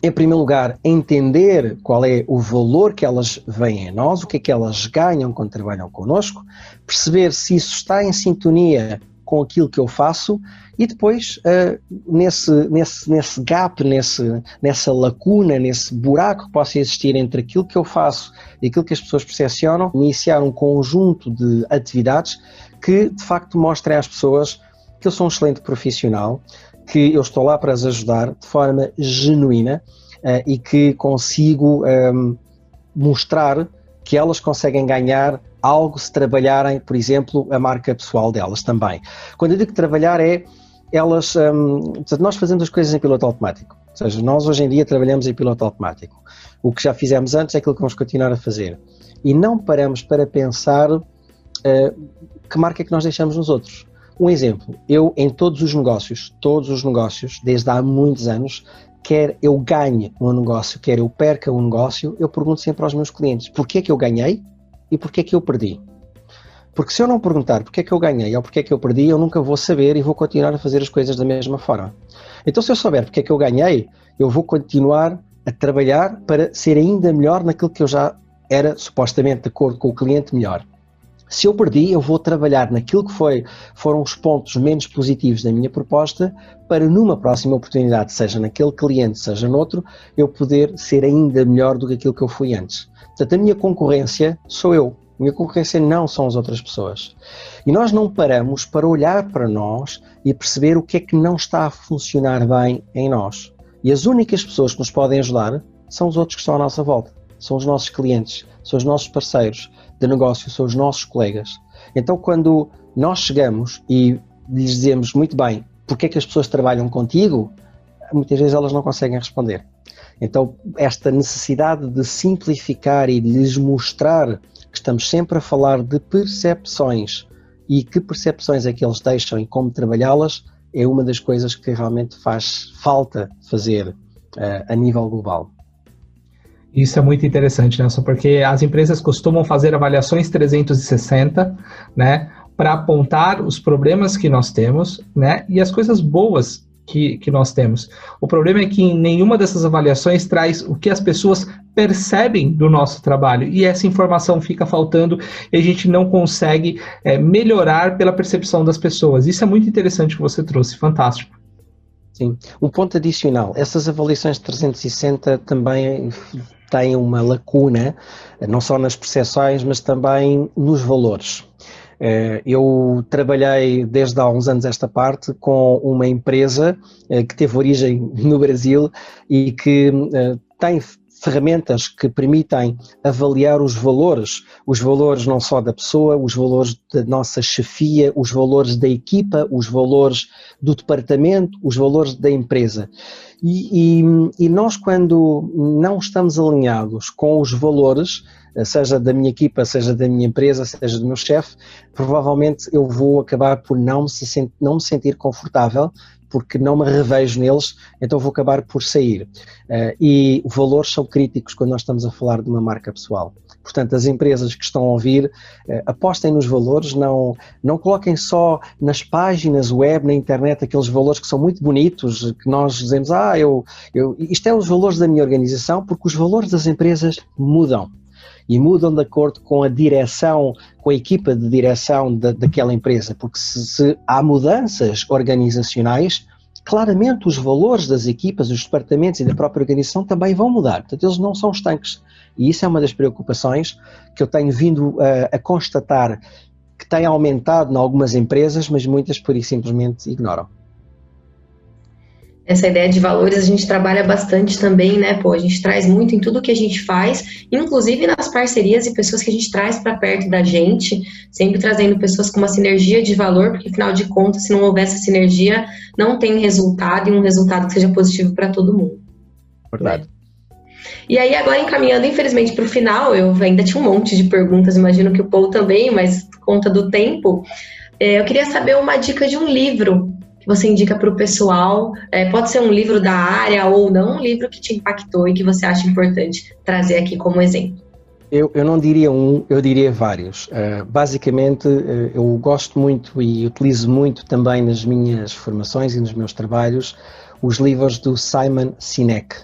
em primeiro lugar, entender qual é o valor que elas veem em nós, o que é que elas ganham quando trabalham connosco, perceber se isso está em sintonia com aquilo que eu faço e depois, uh, nesse, nesse, nesse gap, nesse, nessa lacuna, nesse buraco que possa existir entre aquilo que eu faço e aquilo que as pessoas percepcionam, iniciar um conjunto de atividades que de facto mostrem às pessoas que eu sou um excelente profissional, que eu estou lá para as ajudar de forma genuína uh, e que consigo um, ehm, mostrar que elas conseguem ganhar algo se trabalharem, por exemplo, a marca pessoal delas também. Quando eu digo trabalhar é elas, um, nós fazemos as coisas em piloto automático. Ou seja, nós hoje em dia trabalhamos em piloto automático. O que já fizemos antes é aquilo que vamos continuar a fazer. E não paramos para pensar uh, que marca é que nós deixamos nos outros. Um exemplo, eu em todos os negócios, todos os negócios, desde há muitos anos, quer eu ganhe um negócio, quer eu perca um negócio, eu pergunto sempre aos meus clientes, porquê é que eu ganhei e porquê é que eu perdi? Porque se eu não perguntar porque é que eu ganhei ou porque é que eu perdi, eu nunca vou saber e vou continuar a fazer as coisas da mesma forma. Então, se eu souber porque é que eu ganhei, eu vou continuar a trabalhar para ser ainda melhor naquilo que eu já era supostamente de acordo com o cliente melhor. Se eu perdi, eu vou trabalhar naquilo que foi, foram os pontos menos positivos da minha proposta para numa próxima oportunidade, seja naquele cliente, seja noutro, eu poder ser ainda melhor do que aquilo que eu fui antes. Portanto, a minha concorrência sou eu. A minha concorrência não são as outras pessoas. E nós não paramos para olhar para nós e perceber o que é que não está a funcionar bem em nós. E as únicas pessoas que nos podem ajudar são os outros que estão à nossa volta. São os nossos clientes, são os nossos parceiros de negócio, são os nossos colegas. Então, quando nós chegamos e lhes dizemos muito bem porque é que as pessoas trabalham contigo, muitas vezes elas não conseguem responder. Então, esta necessidade de simplificar e de lhes mostrar que estamos sempre a falar de percepções e que percepções é que eles deixam e como trabalhá-las é uma das coisas que realmente faz falta fazer uh, a nível global. Isso é muito interessante, Nelson, porque as empresas costumam fazer avaliações 360, né, para apontar os problemas que nós temos, né, e as coisas boas que, que nós temos. O problema é que em nenhuma dessas avaliações traz o que as pessoas percebem do nosso trabalho e essa informação fica faltando e a gente não consegue é, melhorar pela percepção das pessoas. Isso é muito interessante que você trouxe, fantástico. Sim, um ponto adicional, essas avaliações 360 também têm uma lacuna, não só nas percepções, mas também nos valores. Eh, eu trabalhei desde há uns anos esta parte com uma empresa eh, que teve origem no Brasil e que eh, tem ferramentas que permitem avaliar os valores, os valores não só da pessoa, os valores da nossa chefia, os valores da equipa, os valores do departamento, os valores da empresa. E, e, e nós, quando não estamos alinhados com os valores, seja da minha equipa, seja da minha empresa, seja do meu chefe, provavelmente eu vou acabar por não me, não me sentir confortável porque não me revejo neles, então vou acabar por sair. Uh, e valores são críticos quando nós estamos a falar de uma marca pessoal. Portanto, as empresas que estão a ouvir, uh, apostem nos valores, não, não coloquem só nas páginas web, na internet, aqueles valores que são muito bonitos, que nós dizemos, ah, eu, eu, isto é os valores da minha organização, porque os valores das empresas mudam e mudam de acordo com a direção, com a equipa de direção da, daquela empresa, porque se, se há mudanças organizacionais, claramente os valores das equipas, dos departamentos e da própria organização também vão mudar. Portanto, eles não são estanques. E isso é uma das preocupações que eu tenho vindo a, a constatar que tem aumentado em algumas empresas, mas muitas por isso simplesmente ignoram. Essa ideia de valores a gente trabalha bastante também, né? Pô, a gente traz muito em tudo que a gente faz, inclusive nas parcerias e pessoas que a gente traz para perto da gente, sempre trazendo pessoas com uma sinergia de valor, porque afinal de contas, se não houver essa sinergia, não tem resultado e um resultado que seja positivo para todo mundo. Verdade. Né? E aí, agora encaminhando, infelizmente, para o final, eu ainda tinha um monte de perguntas, imagino que o Paul também, mas conta do tempo. É, eu queria saber uma dica de um livro você indica para o pessoal? É, pode ser um livro da área ou não, um livro que te impactou e que você acha importante trazer aqui como exemplo. Eu, eu não diria um, eu diria vários. Uh, basicamente, uh, eu gosto muito e utilizo muito também nas minhas formações e nos meus trabalhos os livros do Simon Sinek.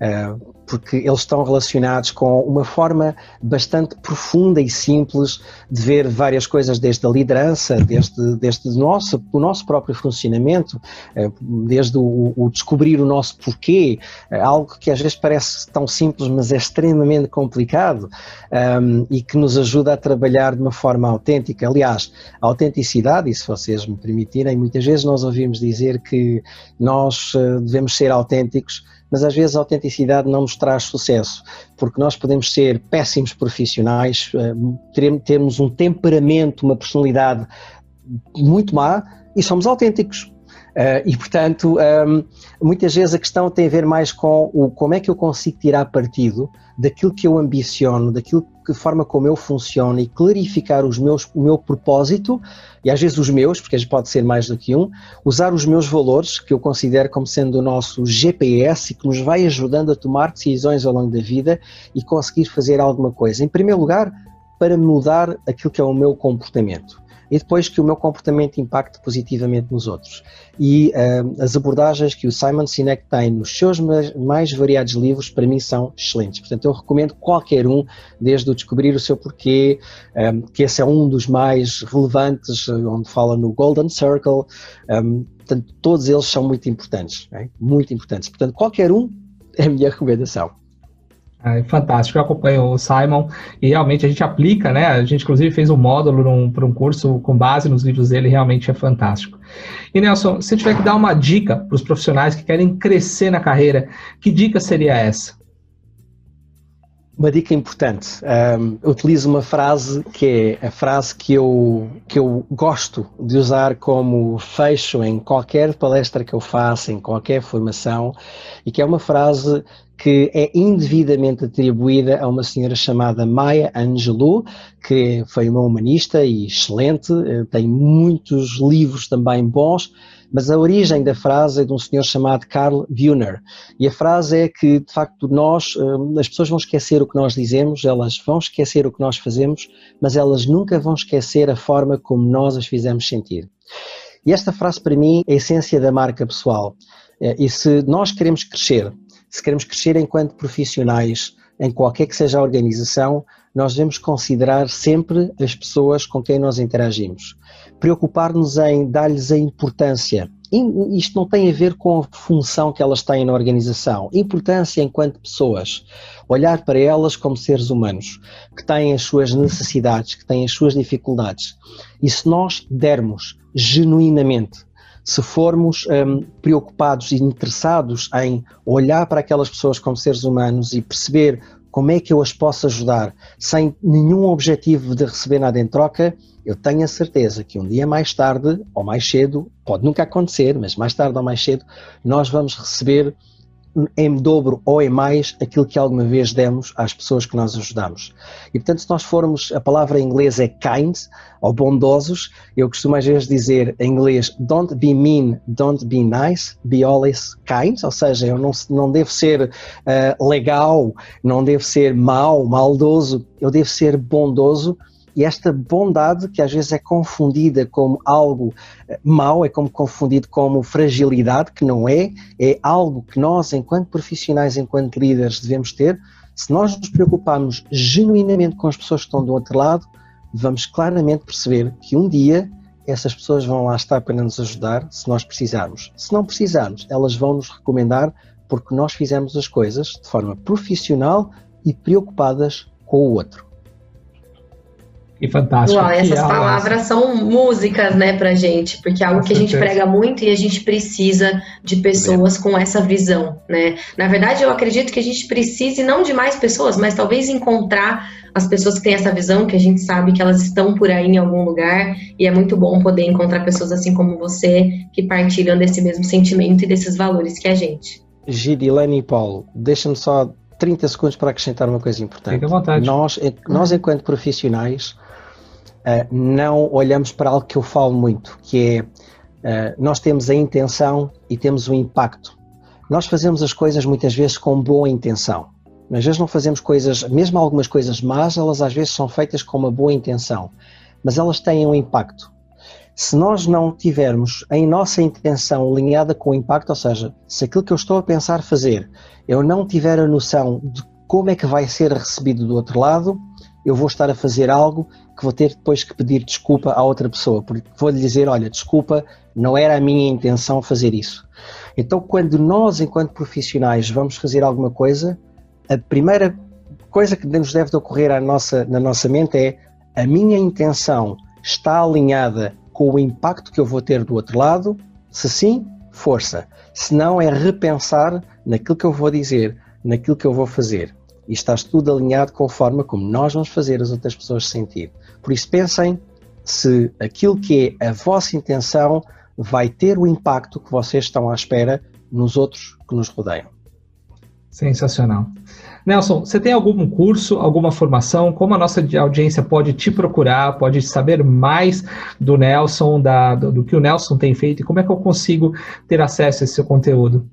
Uh, porque eles estão relacionados com uma forma bastante profunda e simples de ver várias coisas, desde a liderança, desde, desde nosso, o nosso próprio funcionamento, eh, desde o, o descobrir o nosso porquê, eh, algo que às vezes parece tão simples, mas é extremamente complicado um, ehm, e que nos ajuda a trabalhar de uma forma autêntica. Aliás, a autenticidade, e se vocês me permitirem, muitas vezes nós ouvimos dizer que nós eh, devemos ser autênticos mas às vezes a autenticidade não nos traz sucesso, porque nós podemos ser péssimos profissionais, eh, termos um temperamento, uma personalidade muito má e somos autênticos. Uh, e, portanto, um, ehm, muitas vezes a questão tem a ver mais com o como é que eu consigo tirar partido daquilo que eu ambiciono, daquilo que forma como eu funciono e clarificar os meus, o meu propósito, e às vezes os meus, porque pode ser mais do que um, usar os meus valores, que eu considero como sendo o nosso GPS, que nos vai ajudando a tomar decisões ao longo da vida e conseguir fazer alguma coisa. Em primeiro lugar, para mudar aquilo que é o meu comportamento e depois que o meu comportamento impacte positivamente nos outros. E uh, as abordagens que o Simon Sinek tem nos seus mais, variados livros, para mim, são excelentes. Portanto, eu recomendo qualquer um, desde o Descobrir o Seu Porquê, um, que esse é um dos mais relevantes, onde fala no Golden Circle. Um, portanto, todos eles são muito importantes, é? muito importantes. Portanto, qualquer um é a minha recomendação. É fantástico, eu acompanho o Simon e realmente a gente aplica, né? A gente inclusive fez um módulo para um curso com base nos livros dele, realmente é fantástico. E Nelson, se tiver que dar uma dica para os profissionais que querem crescer na carreira, que dica seria essa? Uma dica importante. Um, utilizo uma frase que é a frase que eu, que eu gosto de usar como fecho em qualquer palestra que eu faça, em qualquer formação, e que é uma frase que é indevidamente atribuída a uma senhora chamada Maya Angelou, que foi uma humanista e excelente, eh, tem muitos livros também bons, mas a origem da frase é de um senhor chamado Carl Wiener. E a frase é que, de facto, nós, eh, as pessoas vão esquecer o que nós dizemos, elas vão esquecer o que nós fazemos, mas elas nunca vão esquecer a forma como nós as fizemos sentir. E esta frase, para mim, é a essência da marca pessoal. Eh, e se nós queremos crescer, se queremos crescer enquanto profissionais, em qualquer que seja a organização, nós devemos considerar sempre as pessoas com quem nós interagimos. Preocupar-nos em dar-lhes a importância. Isto não tem a ver com a função que elas têm na organização. Importância enquanto pessoas. Olhar para elas como seres humanos, que têm as suas necessidades, que têm as suas dificuldades. E se nós dermos genuinamente se formos um, preocupados e interessados em olhar para aquelas pessoas como seres humanos e perceber como é que eu as posso ajudar sem nenhum objetivo de receber nada em troca, eu tenho a certeza que um dia mais tarde ou mais cedo, pode nunca acontecer, mas mais tarde ou mais cedo, nós vamos receber em dobro ou em mais aquilo que alguma vez demos às pessoas que nós ajudamos. E portanto, se nós formos, a palavra em inglês é kind, ou bondosos, eu costumo às vezes dizer em inglês don't be mean, don't be nice, be always kind, ou seja, eu não, não devo ser uh, legal, não devo ser mau, maldoso, eu devo ser bondoso e esta bondade, que às vezes é confundida como algo eh, mau, é como confundido como fragilidade, que não é, é algo que nós, enquanto profissionais, enquanto líderes, devemos ter. Se nós nos preocuparmos genuinamente com as pessoas que estão do outro lado, vamos claramente perceber que um dia essas pessoas vão lá estar para nos ajudar se nós precisarmos. Se não precisarmos, elas vão nos recomendar porque nós fizemos as coisas de forma profissional e preocupadas com o outro. E fantástico. Uau, essas palavras são músicas, né, pra gente, porque é algo com que certeza. a gente prega muito e a gente precisa de pessoas com essa visão, né? Na verdade, eu acredito que a gente precise não de mais pessoas, mas talvez encontrar as pessoas que têm essa visão, que a gente sabe que elas estão por aí em algum lugar, e é muito bom poder encontrar pessoas assim como você, que partilham desse mesmo sentimento e desses valores que a gente. Gidilene e Paulo, deixa-me só 30 segundos para acrescentar uma coisa importante. Fique à vontade. Nós, nós enquanto profissionais, uh, não olhamos para algo que eu falo muito, que é uh, nós temos a intenção e temos o impacto. Nós fazemos as coisas muitas vezes com boa intenção. Às vezes não fazemos coisas, mesmo algumas coisas más, elas às vezes são feitas com uma boa intenção, mas elas têm um impacto. Se nós não tivermos a nossa intenção alinhada com o impacto, ou seja, se aquilo que eu estou a pensar fazer, eu não tiver a noção de como é que vai ser recebido do outro lado, eu vou estar a fazer algo que vou ter depois que pedir desculpa à outra pessoa, porque vou-lhe dizer, olha, desculpa, não era a minha intenção fazer isso. Então, quando nós, enquanto profissionais, vamos fazer alguma coisa, a primeira coisa que nos deve de ocorrer à nossa, na nossa mente é a minha intenção está alinhada com o impacto que eu vou ter do outro lado? Se sim, força. Se não, é repensar naquilo que eu vou dizer, naquilo que eu vou fazer e estás tudo alinhado com a forma como nós vamos fazer as outras pessoas sentir. Por isso pensem se aquilo que é a vossa intenção vai ter o impacto que vocês estão à espera nos outros que nos rodeiam. Sensacional. Nelson, você tem algum curso, alguma formação? Como a nossa audiência pode te procurar, pode saber mais do Nelson, da, do, do que o Nelson tem feito e como é que eu consigo ter acesso a esse seu conteúdo?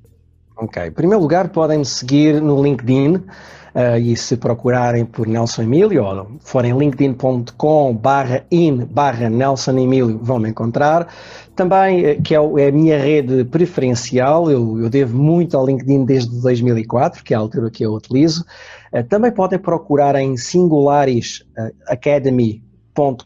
Ok. Em primeiro lugar, podem me seguir no LinkedIn. Uh, e se procurarem por Nelson Emílio, ou forem linkedin.com barra in barra Nelson Emílio, vão me encontrar. Também, eh, que é, é a minha rede preferencial, eu, eu, devo muito ao LinkedIn desde 2004, que é a altura que eu utilizo. Uh, também podem procurar em Singularis uh, Academy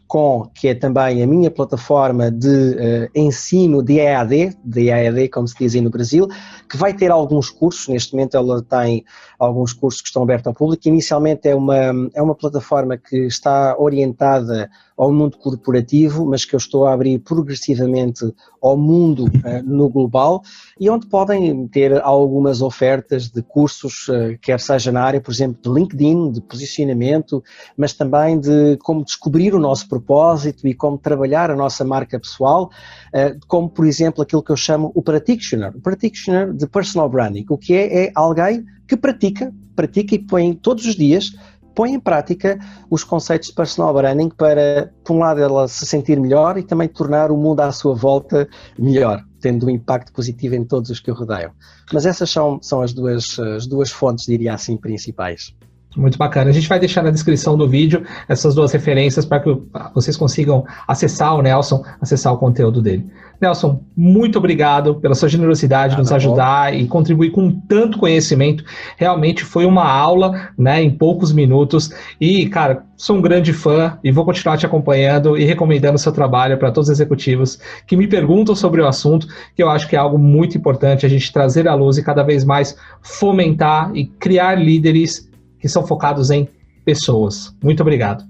Com, que é também a minha plataforma de uh, ensino de EAD, de EAD, como se diz aí no Brasil, que vai ter alguns cursos, neste momento ela tem alguns cursos que estão abertos ao público. Inicialmente é uma, é uma plataforma que está orientada ao mundo corporativo, mas que eu estou a abrir progressivamente ao mundo uh, no global e onde podem ter algumas ofertas de cursos, uh, quer seja na área, por exemplo, de LinkedIn, de posicionamento, mas também de como descobrir o nosso propósito e como trabalhar a nossa marca pessoal, uh, como por exemplo aquilo que eu chamo o practitioner, o practitioner de personal branding, o que é, é alguém que pratica, pratica e põe todos os dias põe em prática os conceitos de personal branding para, por um lado, ela se sentir melhor e também tornar o mundo à sua volta melhor, tendo um impacto positivo em todos os que o rodeiam. Mas essas são, são as, duas, as duas fontes, diria assim, principais. Muito bacana. A gente vai deixar na descrição do vídeo essas duas referências para que vocês consigam acessar o Nelson, acessar o conteúdo dele. Nelson, muito obrigado pela sua generosidade, de nos ajudar bom. e contribuir com tanto conhecimento. Realmente foi uma aula, né, em poucos minutos. E, cara, sou um grande fã e vou continuar te acompanhando e recomendando o seu trabalho para todos os executivos que me perguntam sobre o assunto, que eu acho que é algo muito importante a gente trazer à luz e cada vez mais fomentar e criar líderes que são focados em pessoas. Muito obrigado.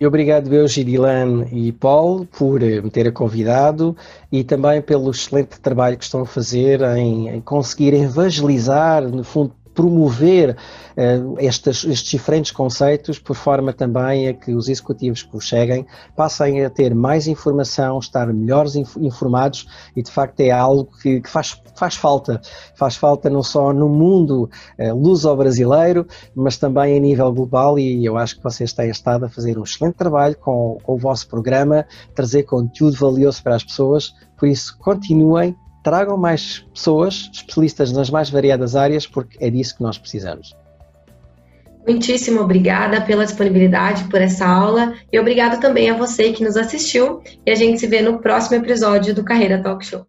E obrigado eu, Girilan e Paulo, por eh, me terem convidado e também pelo excelente trabalho que estão a fazer em, em conseguir evangelizar, no fundo, promover uh, estes, estes, diferentes conceitos, por forma também a que os executivos que cheguem passem a ter mais informação, estar melhores inf informados e de facto é algo que, que, faz, faz falta. Faz falta não só no mundo uh, luso-brasileiro, mas também a nível global e eu acho que vocês têm estado a fazer um excelente trabalho com, com o vosso programa, trazer conteúdo valioso para as pessoas, por isso continuem tragam mais pessoas, especialistas nas mais variadas áreas, porque é disso que nós precisamos. Muitíssimo obrigada pela disponibilidade por essa aula e obrigado também a você que nos assistiu e a gente se vê no próximo episódio do Carreira Talk Show.